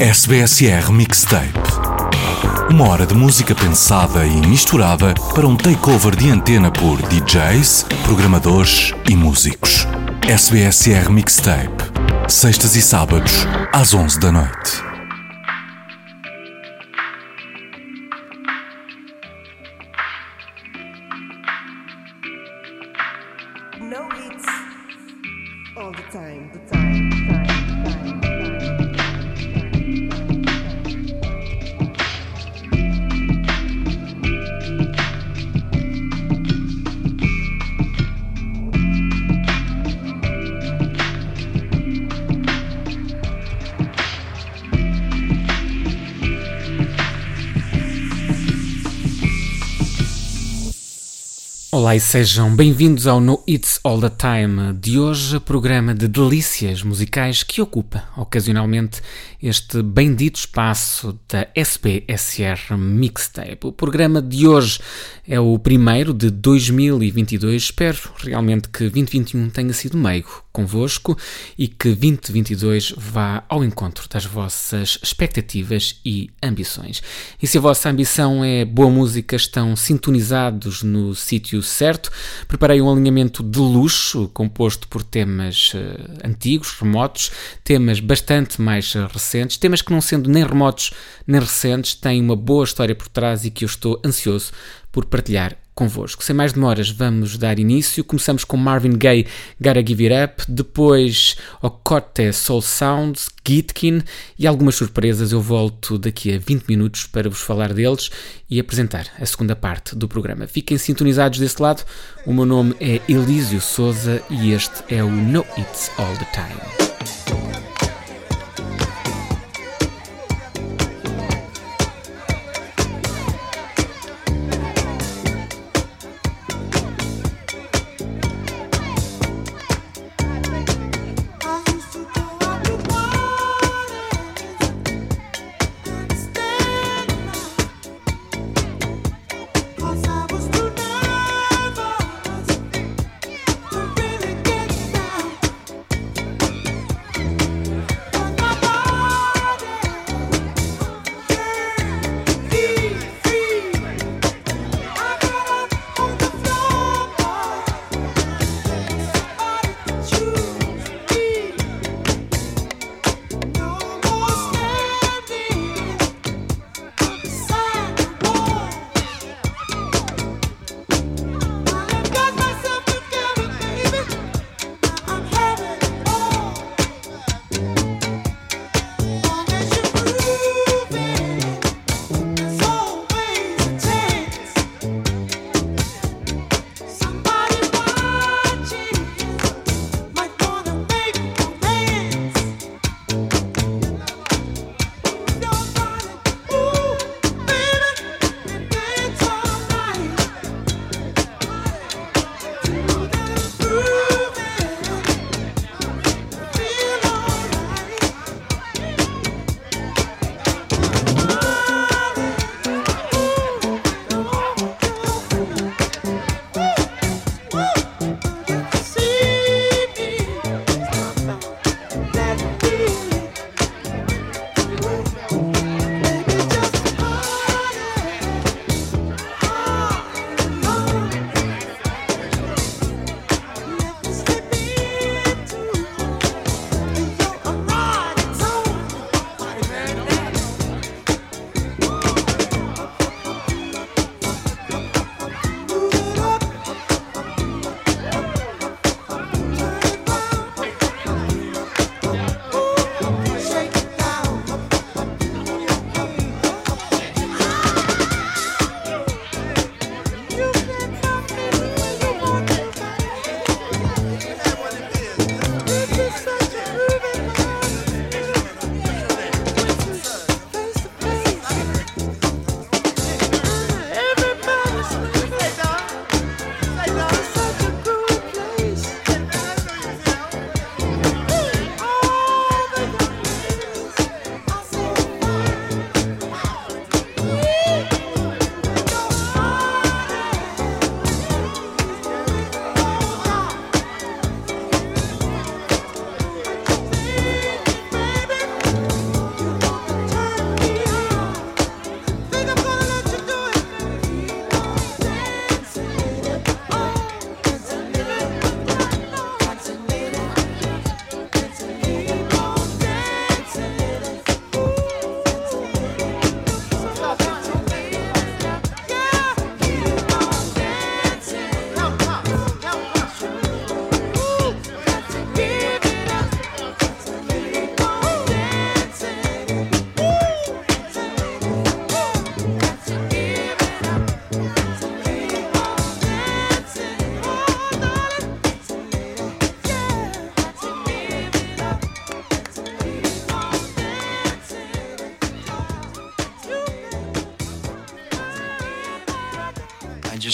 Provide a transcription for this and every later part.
SBSR Mixtape. Uma hora de música pensada e misturada para um takeover de antena por DJs, programadores e músicos. SBSR Mixtape. Sextas e sábados, às 11 da noite. E sejam bem-vindos ao No It's All the Time de hoje, programa de delícias musicais que ocupa ocasionalmente este bendito espaço da SBSR Mixtape. O programa de hoje é o primeiro de 2022. Espero realmente que 2021 tenha sido meigo convosco e que 2022 vá ao encontro das vossas expectativas e ambições. E se a vossa ambição é boa música, estão sintonizados no sítio certo. Preparei um alinhamento de luxo composto por temas uh, antigos, remotos, temas bastante mais uh, recentes, temas que não sendo nem remotos nem recentes, têm uma boa história por trás e que eu estou ansioso por partilhar convosco. Sem mais demoras, vamos dar início. Começamos com Marvin Gaye, Gotta Give It Up, depois Ocote Soul Sounds, Gitkin e algumas surpresas. Eu volto daqui a 20 minutos para vos falar deles e apresentar a segunda parte do programa. Fiquem sintonizados desse lado. O meu nome é Elísio Souza e este é o No It's All the Time.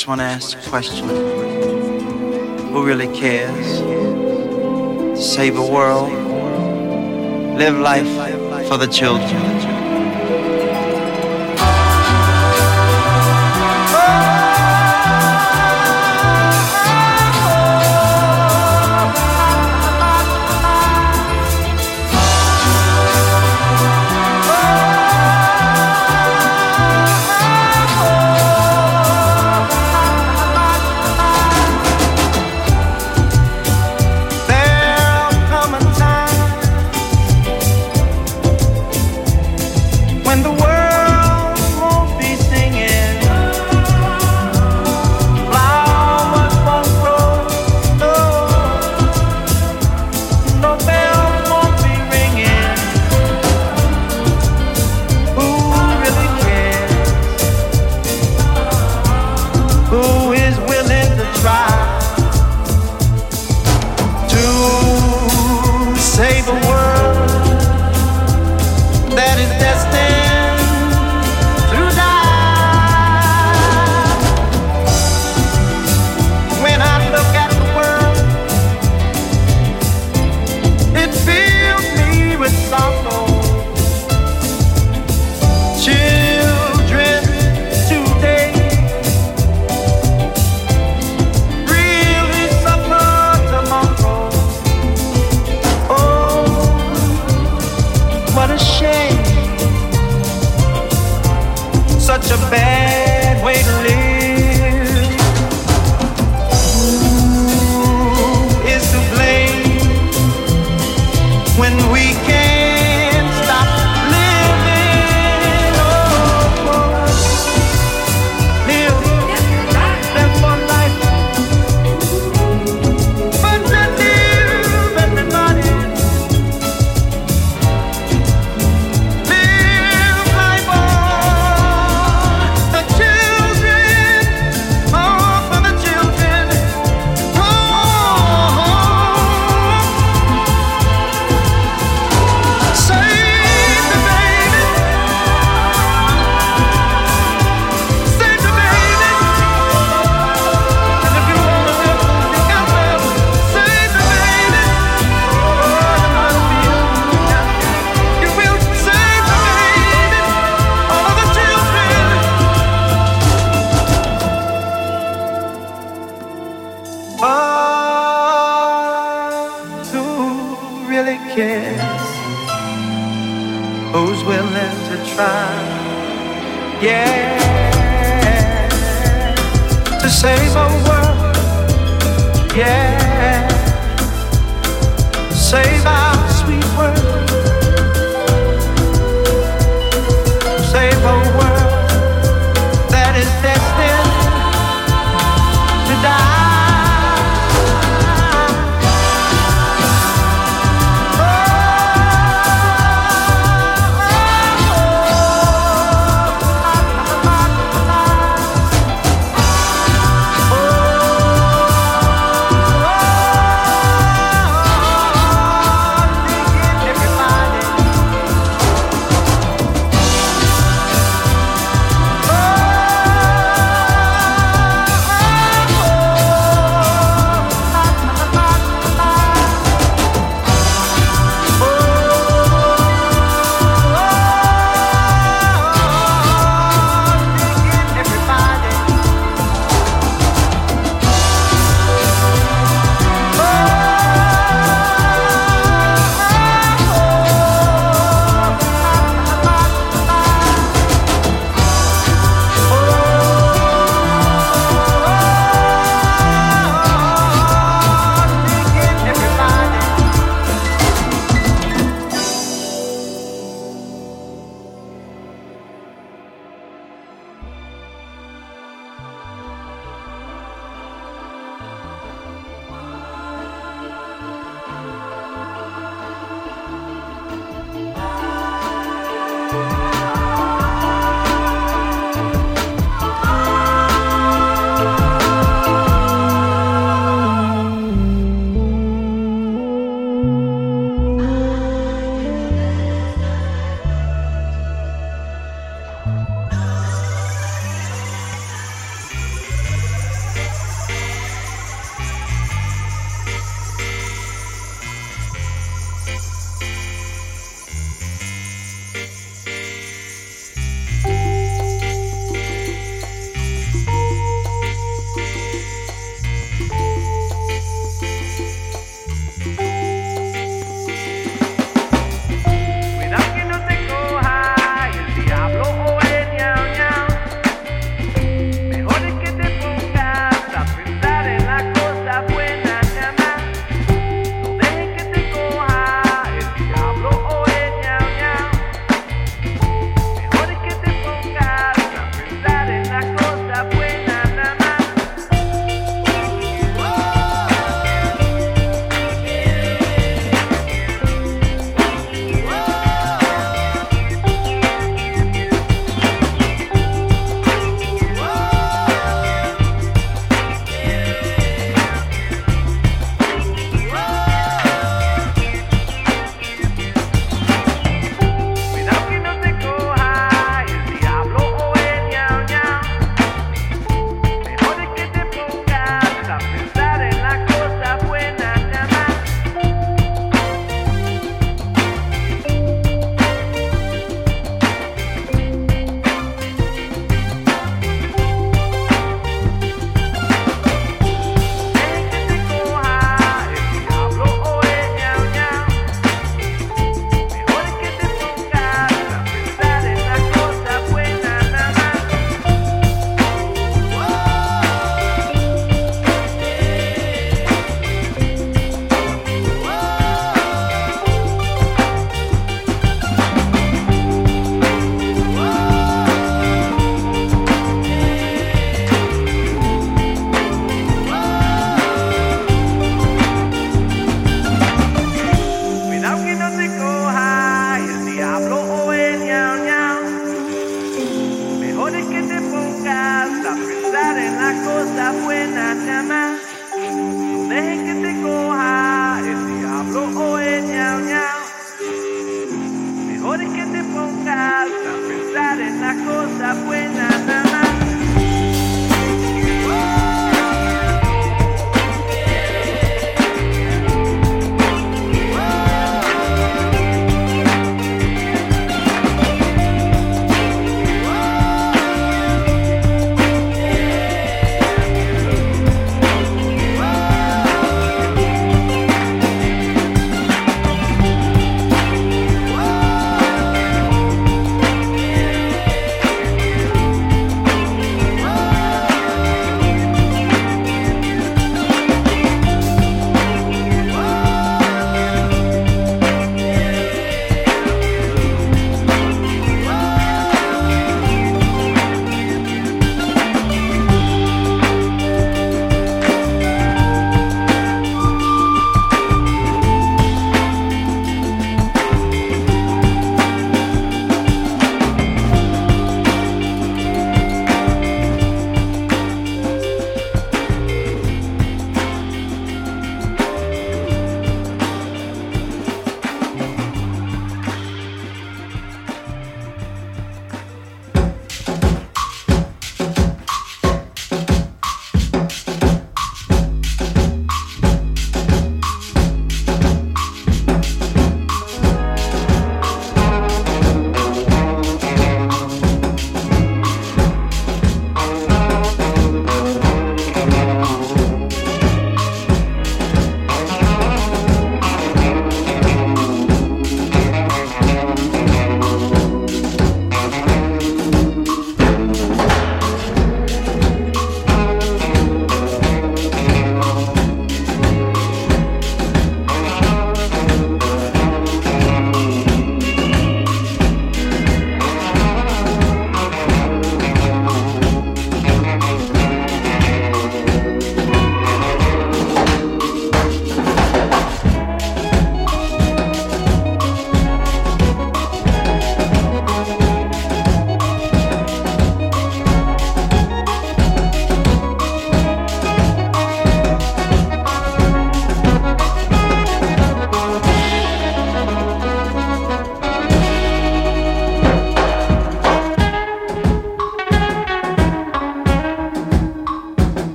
Just want to ask a question. Who really cares? To save a world, live life for the children. romper.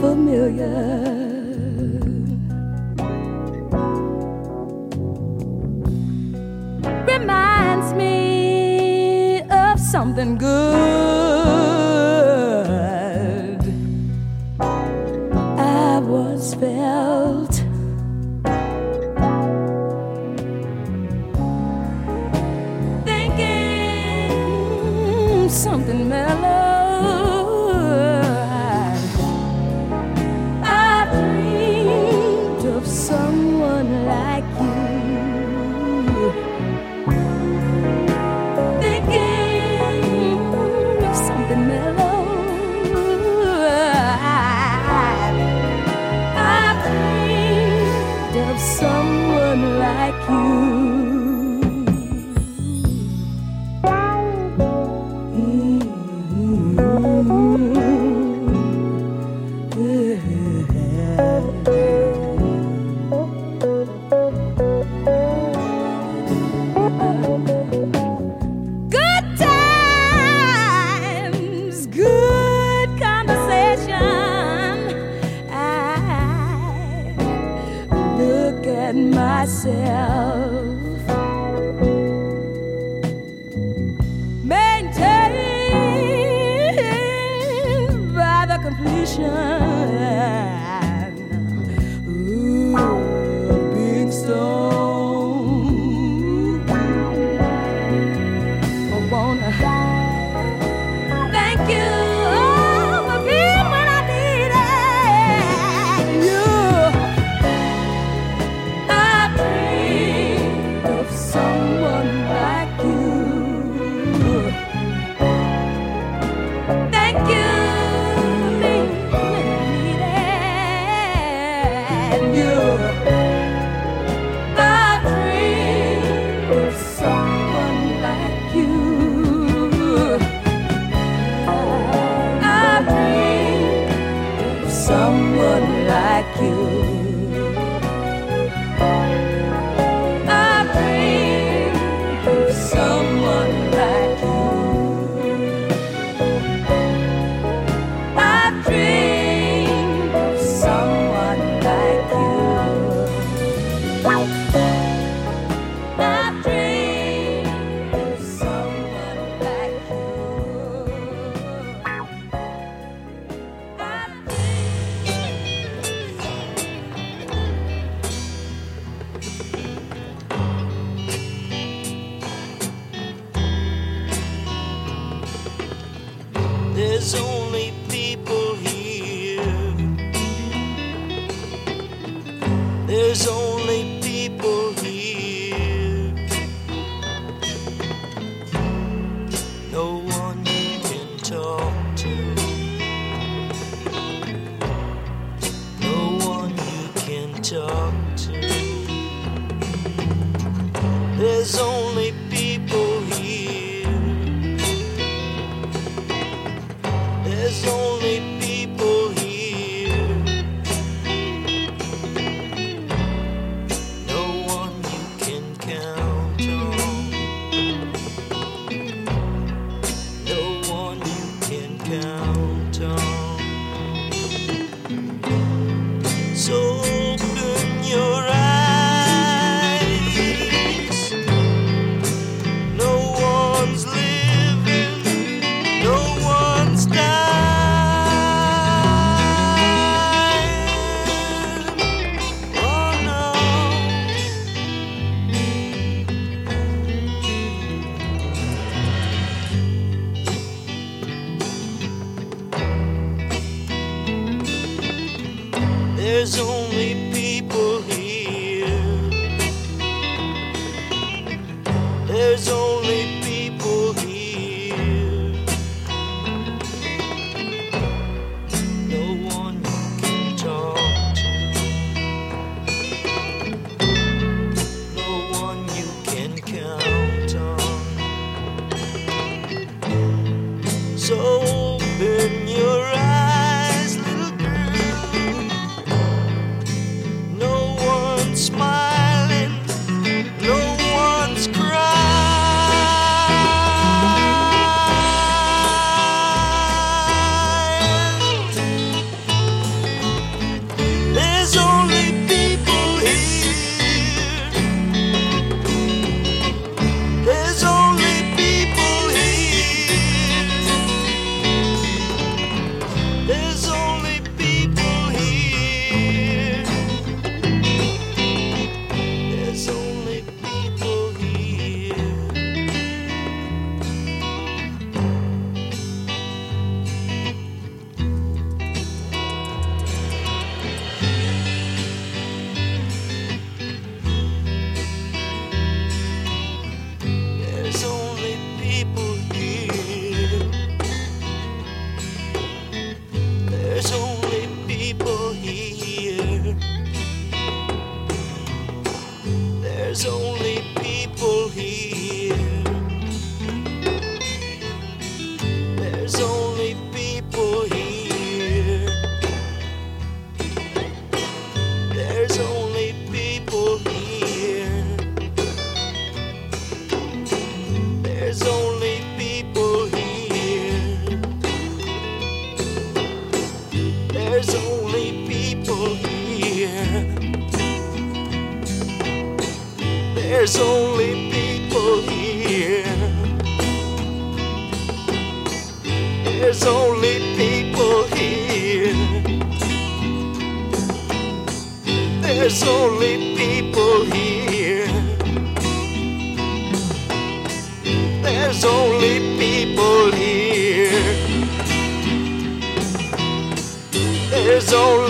Familiar. So. There's only people here. There's only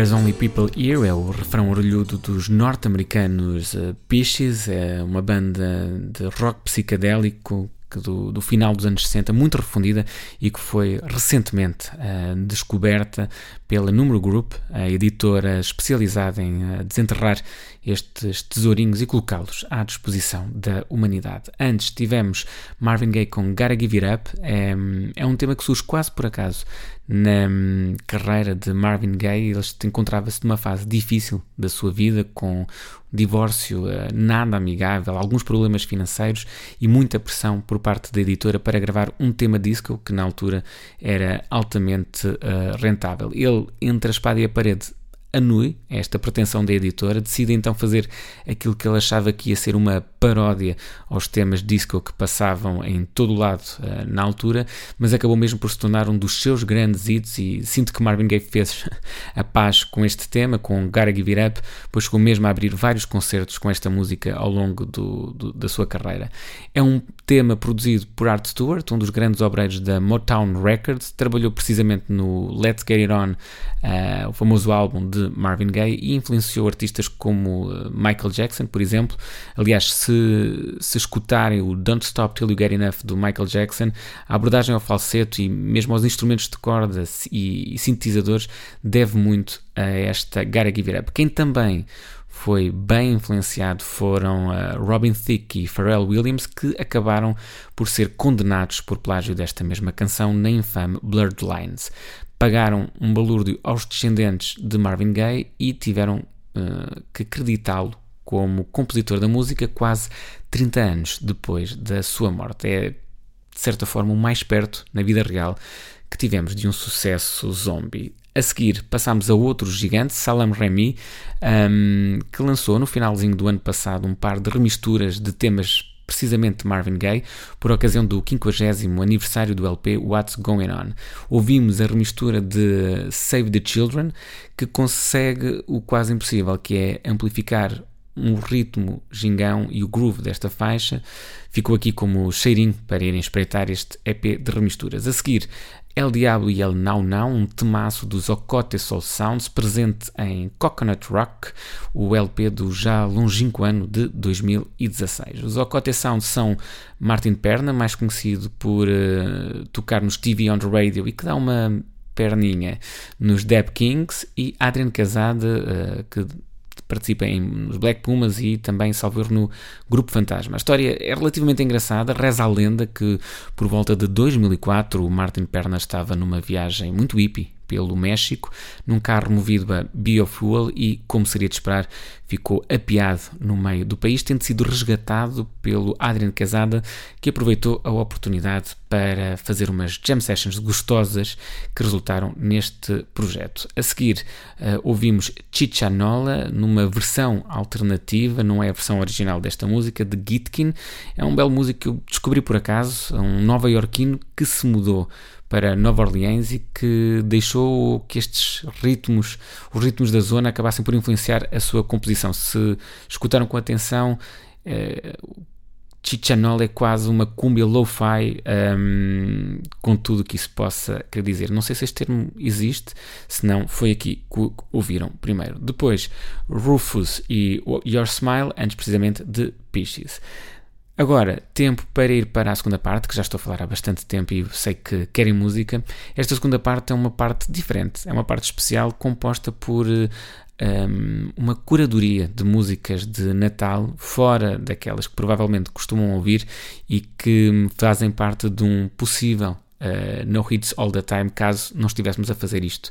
There's Only People Here é o refrão orelhudo dos norte-americanos uh, Peaches, é uma banda de rock psicadélico do, do final dos anos 60, muito refundida e que foi recentemente uh, descoberta pela Número Group, a editora especializada em uh, desenterrar estes tesourinhos e colocá-los à disposição da humanidade. Antes tivemos Marvin Gaye com Gotta Give It Up, é, é um tema que surge quase por acaso na hum, carreira de Marvin Gaye. Ele encontrava-se numa fase difícil da sua vida, com divórcio uh, nada amigável, alguns problemas financeiros e muita pressão por parte da editora para gravar um tema disco que na altura era altamente uh, rentável. Ele, entre a espada e a parede, anui esta pretensão da editora, decide então fazer aquilo que ele achava que ia ser uma paródia aos temas disco que passavam em todo o lado uh, na altura, mas acabou mesmo por se tornar um dos seus grandes hits e sinto que Marvin Gaye fez a paz com este tema, com Gotta Give It Up, pois chegou mesmo a abrir vários concertos com esta música ao longo do, do, da sua carreira. É um tema produzido por Art Stewart, um dos grandes obreiros da Motown Records, trabalhou precisamente no Let's Get It On, uh, o famoso álbum de Marvin Gaye, e influenciou artistas como Michael Jackson, por exemplo. Aliás, se, se escutarem o Don't Stop Till You Get Enough do Michael Jackson, a abordagem ao falseto e mesmo aos instrumentos de corda e, e sintetizadores deve muito a esta Gotta Give It Up. Quem também foi bem influenciado foram uh, Robin Thicke e Pharrell Williams, que acabaram por ser condenados por plágio desta mesma canção na infame Blurred Lines. Pagaram um balúrdio aos descendentes de Marvin Gaye e tiveram uh, que acreditá-lo como compositor da música quase 30 anos depois da sua morte. É, de certa forma, o mais perto, na vida real, que tivemos de um sucesso zombie. A seguir, passámos a outro gigante, Salam Remy, um, que lançou no finalzinho do ano passado um par de remisturas de temas precisamente Marvin Gaye, por ocasião do 50 aniversário do LP What's Going On. Ouvimos a remistura de Save the Children, que consegue o quase impossível, que é amplificar um ritmo gingão e o groove desta faixa. Ficou aqui como cheirinho para irem espreitar este EP de remisturas. A seguir, El Diablo e El Now Now, um temaço dos Ocote Soul Sounds, presente em Coconut Rock, o LP do já longínquo ano de 2016. Os Ocote Sounds são Martin Perna, mais conhecido por uh, tocar nos TV on the Radio e que dá uma perninha nos Deb Kings, e Adrian Casada, uh, que participa em, nos Black Pumas e também, salvo no Grupo Fantasma. A história é relativamente engraçada, reza a lenda que por volta de 2004 o Martin Perna estava numa viagem muito hippie pelo México, num carro movido a biofuel e, como seria de esperar, ficou apiado no meio do país, tendo sido resgatado pelo Adrian Casada, que aproveitou a oportunidade para fazer umas jam sessions gostosas que resultaram neste projeto. A seguir, uh, ouvimos Chichanola numa versão alternativa, não é a versão original desta música, de Gitkin. É um belo músico que eu descobri por acaso, um nova-iorquino que se mudou para Nova Orleans e que deixou que estes ritmos, os ritmos da zona, acabassem por influenciar a sua composição. Se escutaram com atenção, eh, Chichanol é quase uma cumbia lo-fi um, com tudo que isso possa querer dizer. Não sei se este termo existe, se não, foi aqui que ouviram primeiro. Depois, Rufus e Your Smile, antes precisamente de Pisces. Agora, tempo para ir para a segunda parte, que já estou a falar há bastante tempo e sei que querem música. Esta segunda parte é uma parte diferente, é uma parte especial composta por um, uma curadoria de músicas de Natal, fora daquelas que provavelmente costumam ouvir e que fazem parte de um possível uh, No Hits All the Time, caso não estivéssemos a fazer isto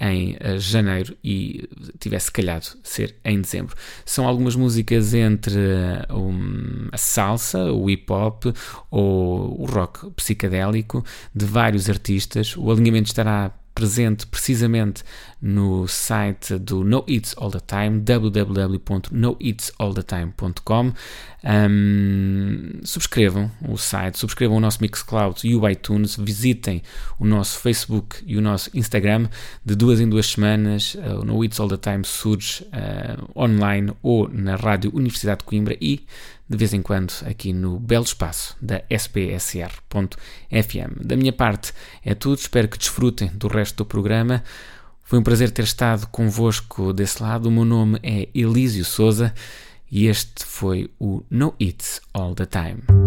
em uh, janeiro e tivesse calhado ser em dezembro. São algumas músicas entre uh, um, a salsa, o hip hop ou o rock psicadélico de vários artistas. O alinhamento estará presente precisamente no site do No It's All the Time, www.noitsallthetime.com. Um, subscrevam o site, subscrevam o nosso Mixcloud e o iTunes, visitem o nosso Facebook e o nosso Instagram. De duas em duas semanas, uh, o No It's All the Time surge uh, online ou na Rádio Universidade de Coimbra e de vez em quando aqui no belo espaço da spsr.fm. Da minha parte é tudo, espero que desfrutem do resto do programa. Foi um prazer ter estado convosco desse lado. O meu nome é Elísio Souza e este foi o No It's All the Time.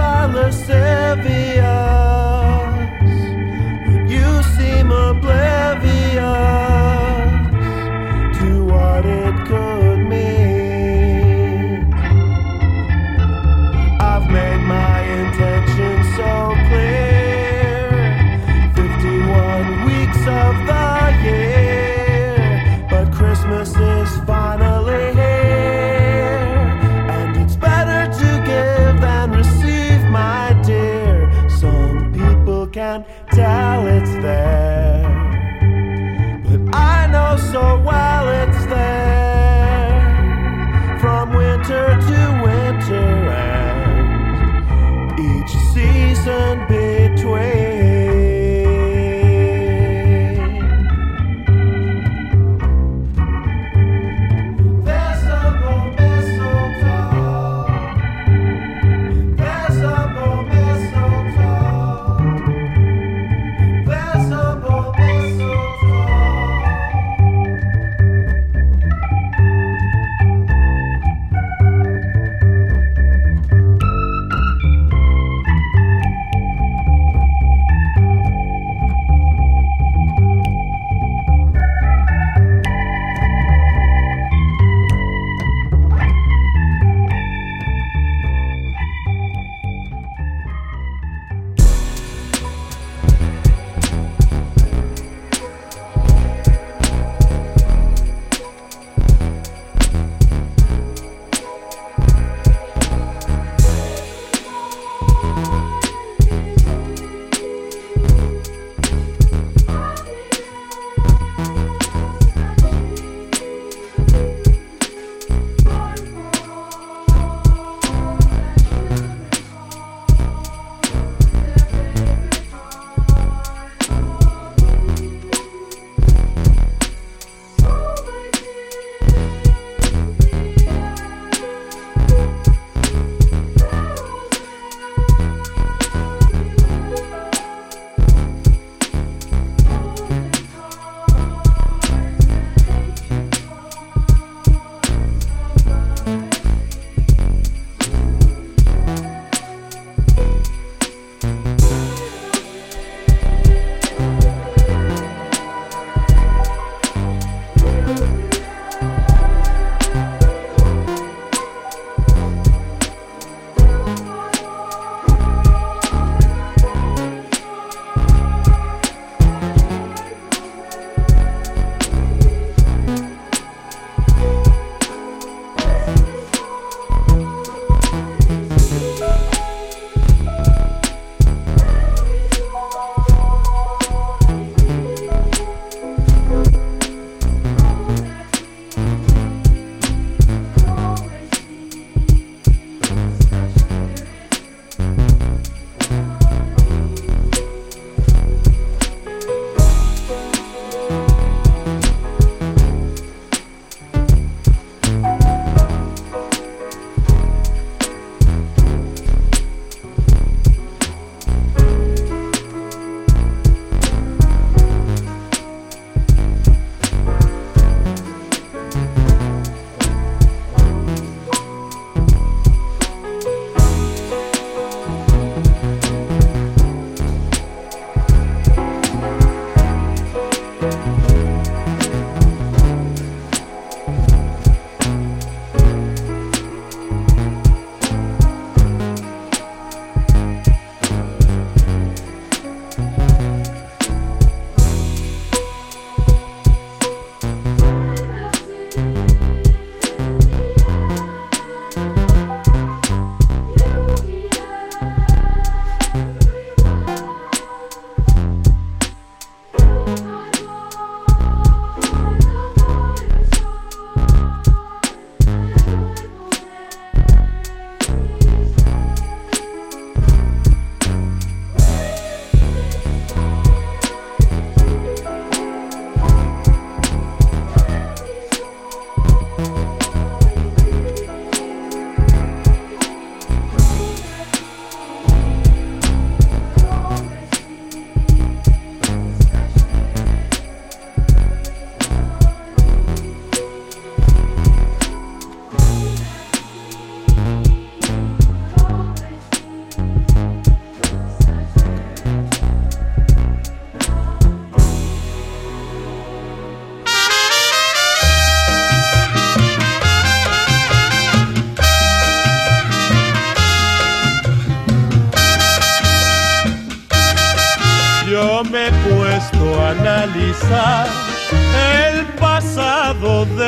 Silas Sevilla.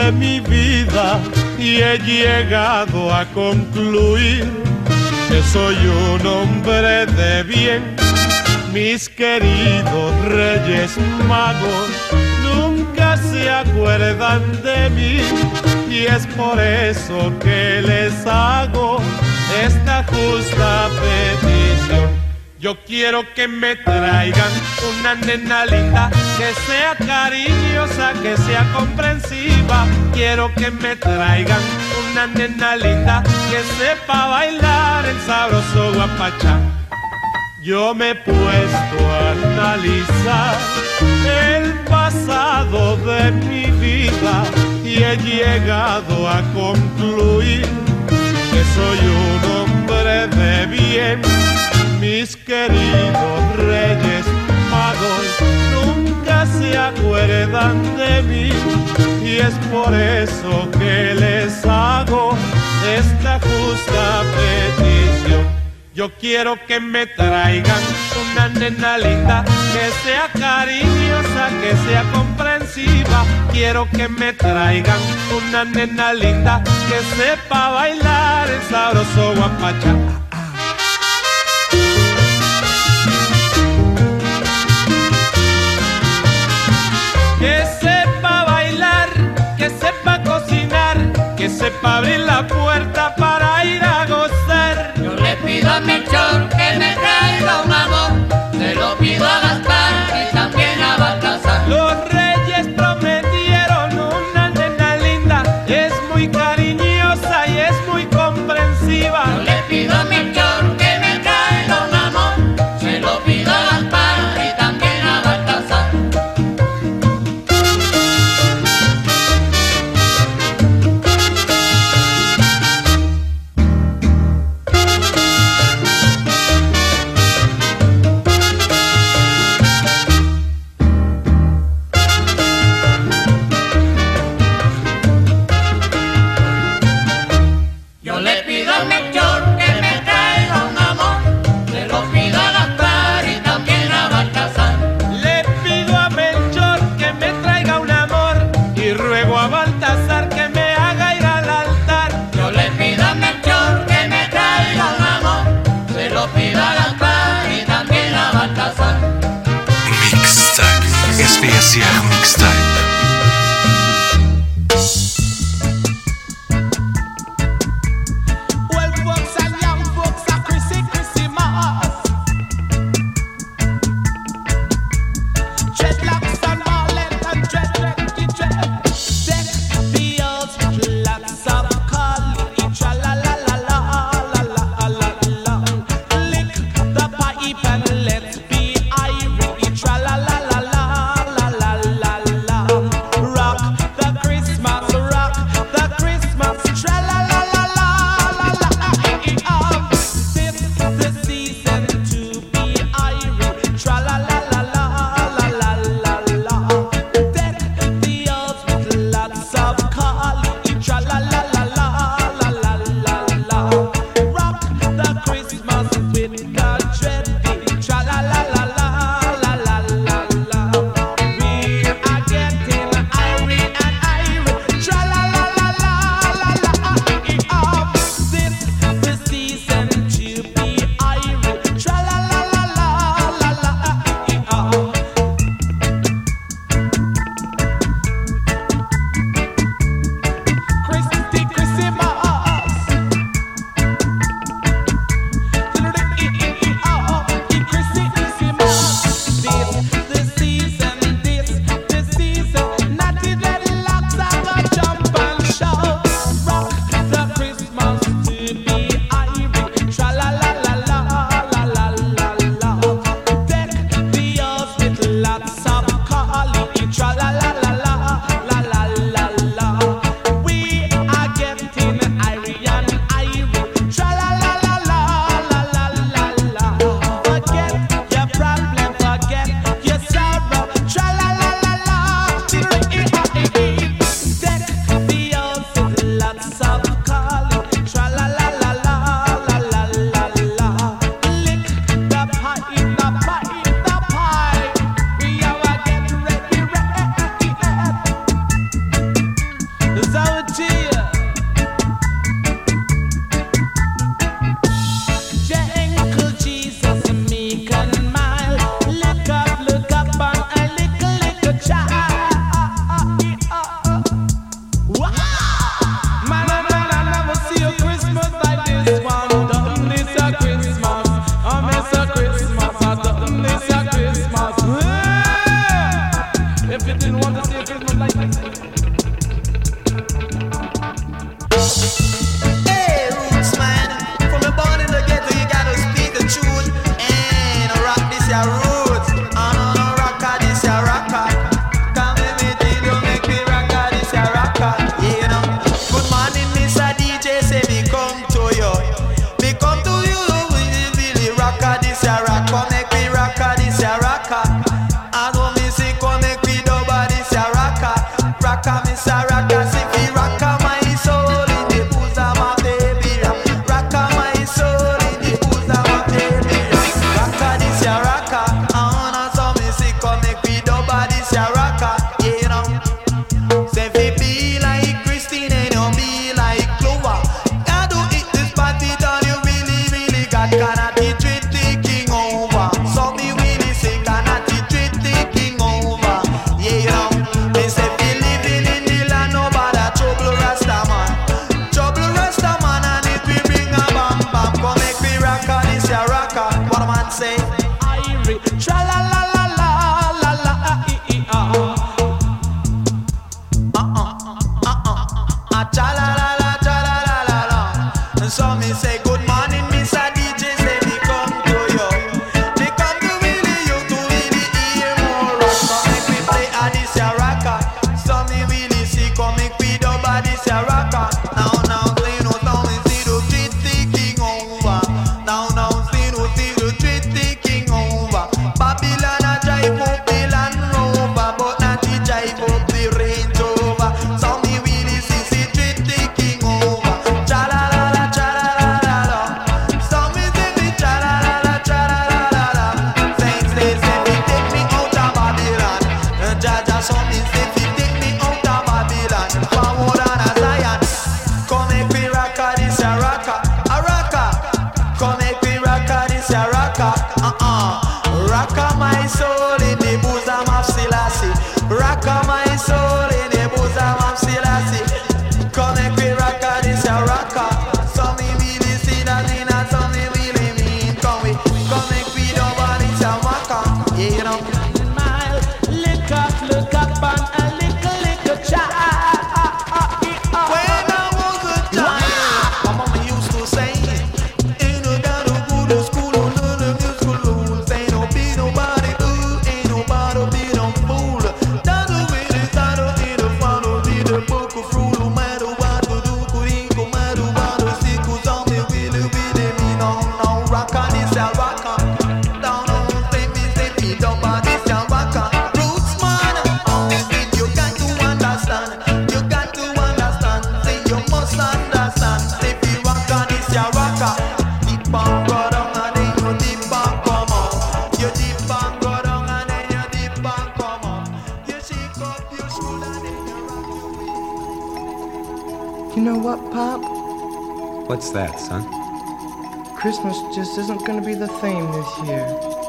De mi vida y he llegado a concluir que soy un hombre de bien. Mis queridos reyes magos nunca se acuerdan de mí y es por eso que les hago esta justa petición. Yo quiero que me traigan una nena linda, que sea cariñosa, que sea comprensiva. Quiero que me traigan una nena linda, que sepa bailar el sabroso guapachá. Yo me he puesto a analizar el pasado de mi vida y he llegado a concluir que soy un hombre de bien. Mis queridos reyes magos nunca se acuerdan de mí y es por eso que les hago esta justa petición. Yo quiero que me traigan una nena linda, que sea cariñosa, que sea comprensiva. Quiero que me traigan una nena linda, que sepa bailar el sabroso guapachá. Sepa abrir la puerta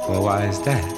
Well, why is that?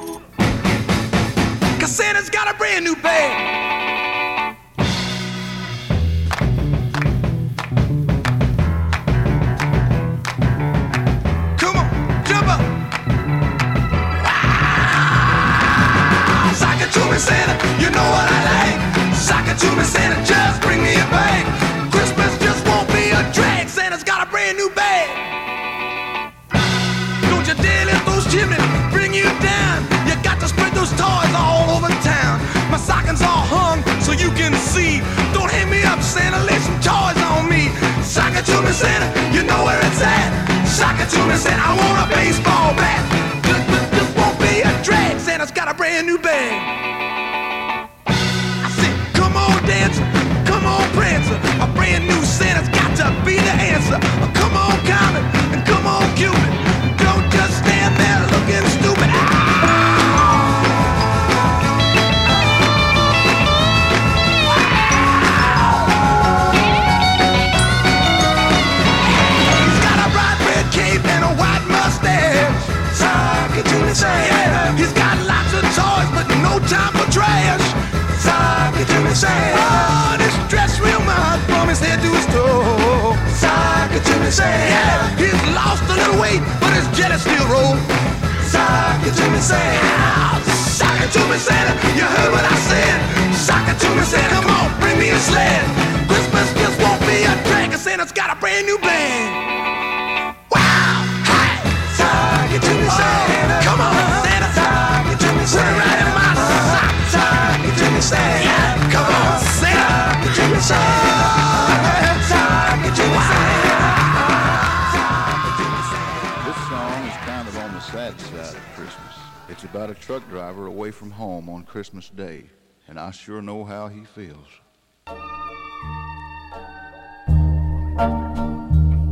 man that's got a brand new bang. say, oh, this dress real my from his head to his toe. Sock a chimney say, yeah, he's lost a little weight, but his jelly still roll. Sock a chimney say, oh, sock a chimney say, you heard what I said. Sock a chimney say, come on, bring me a sled. Christmas just won't be a drag. Santa's got a brand new band. about a truck driver away from home on Christmas Day, and I sure know how he feels. Oh,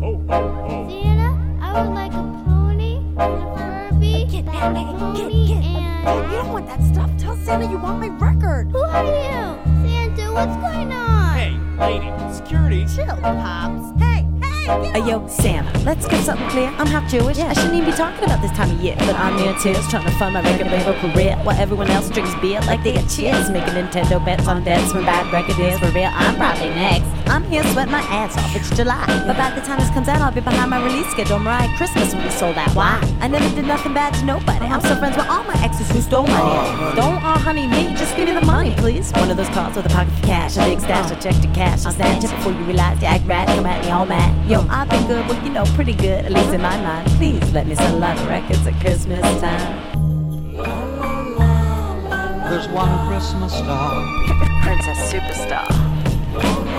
oh, oh. Santa, I would like a pony and a Furby. Get that, nigga. pony get, get. and. You don't want that stuff. Tell Santa you want my record. Who are you? Santa, what's going on? Hey, lady, security. Chill, Pops. Hey, uh, yo, Sam, let's get something clear. I'm half Jewish. Yeah. I shouldn't even be talking about this time of year. But I'm near tears, trying to fund my record label career. While everyone else drinks beer like they get cheers. Making Nintendo bets on deaths from bad record deals for real. I'm probably next. I'm here sweating my ass off. It's July. But by the time this comes out, I'll be behind my release schedule. Mariah Christmas will be sold out. Why? I never did nothing bad to nobody. I'm still friends with all my exes who stole my name. Don't all honey me, just give me the money, please. One of those cards with a pocket for cash, a big stash, I check the cash. I snatch it before you realize you act right. Come at me all mad. Yo, I've been good, well, you know, pretty good, at least in my mind. Please let me sell a lot of records at Christmas time. There's one Christmas star. Princess Superstar.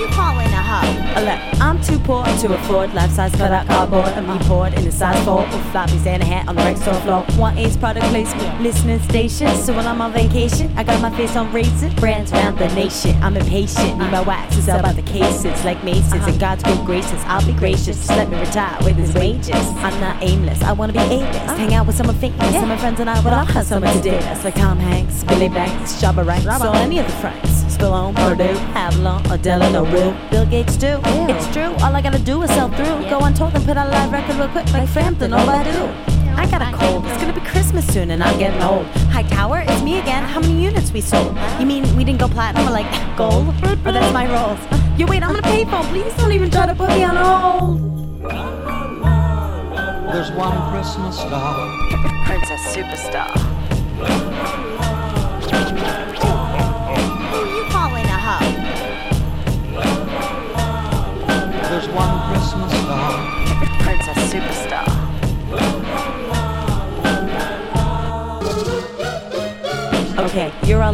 You calling a hoe? Look, I'm too poor to afford life-size cutout cardboard and me poured in a size 4 with floppies and a hat on the rec store floor. One A's product placement, listening station. So when I'm on vacation, I got my face on raisin. Brands around the nation. I'm impatient, need my wax to sell by the cases like Masons and God's good graces. I'll be gracious, just let me retire with his wages. I'm not aimless, I wanna be A-list. Hang out with some of my friends and I would all have someone to date us. Like Tom Hanks, Billy Banks, Jabba Ranks, or any of the Franks. Stallone, Purdue, Avalon, or Delano Will. Bill Gates too. It's true, all I gotta do is sell through. Go on tour and put out a live record real quick like Frampton, all I do. I got a cold. It's gonna be Christmas soon and I'm getting old. High Tower, it's me again. How many units we sold? You mean we didn't go platinum or like gold? Or that's my rolls? Yo, wait, I'm gonna pay phone. Please don't even try to put me on hold. There's one Christmas star. Princess Superstar.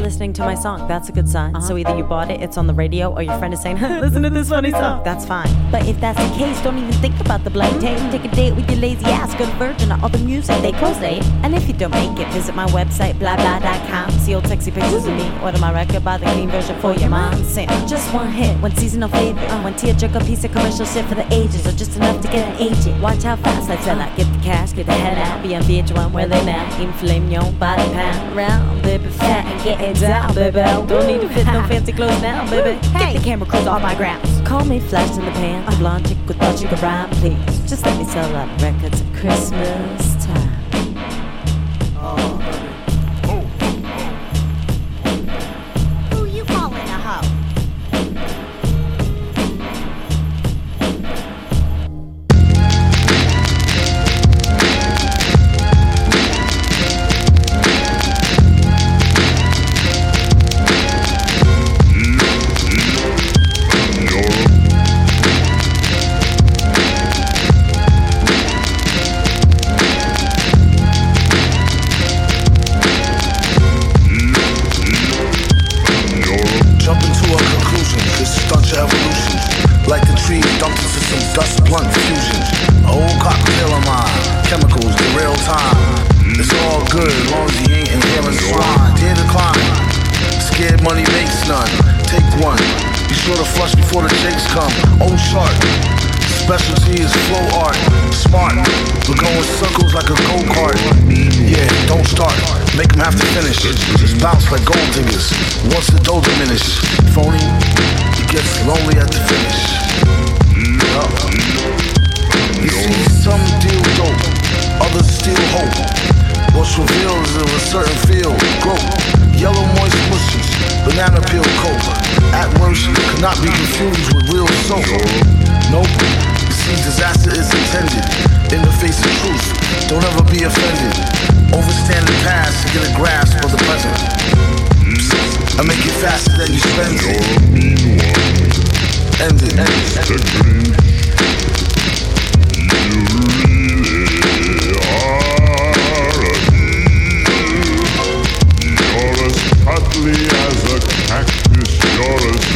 Listening to my song. That's a good sign. So uh-huh. either you bought it, it's on the radio, or your friend is saying, "Listen to this funny song." That's fine. But if that's the case, don't even think about the blank tape. Take a date with your lazy ass. Go to Virgin or all the music they co-say. Eh? And if you don't make it, visit my website blahblah.com. See old sexy pictures of me. Order my record, buy the clean version for your mom. Sing just one hit, one seasonal favorite, uh, one tearjerker piece of commercial shit for the ages, or just enough to get an agent. Watch how fast I sell out. Get the cash, get the head out. Be on VH1 where they now. Inflame your body pound round, baby fat and get it down, baby. Don't need to fit no fancy clothes now, baby. Get the camera crews off my grounds. Call me flash in the pan. I'm blonde chick with thought you could rhyme, please. Just let me sell out records at Christmas good as long as you ain't inhaling swine. Dear decline, scared money makes none. Take one, be sure to flush before the jakes come. Old shark, specialty is flow art. Smart, we're going circles like a go-kart. Yeah, don't start, make them have to finish. Just bounce like gold diggers. Once the dough diminish, phony, it gets lonely at the finish. Yup. You see, some deal dope, others steal hope. What's revealed is of a certain field, growth. Yellow moist mushies, banana peel coke. At worst, cannot be confused with real soap. Nope. See, disaster is intended in the face of truth. Don't ever be offended. Overstand the past to get a grasp of the present. I make it faster than you spend it. End it. End it. You're cuddly as a cactus, you're as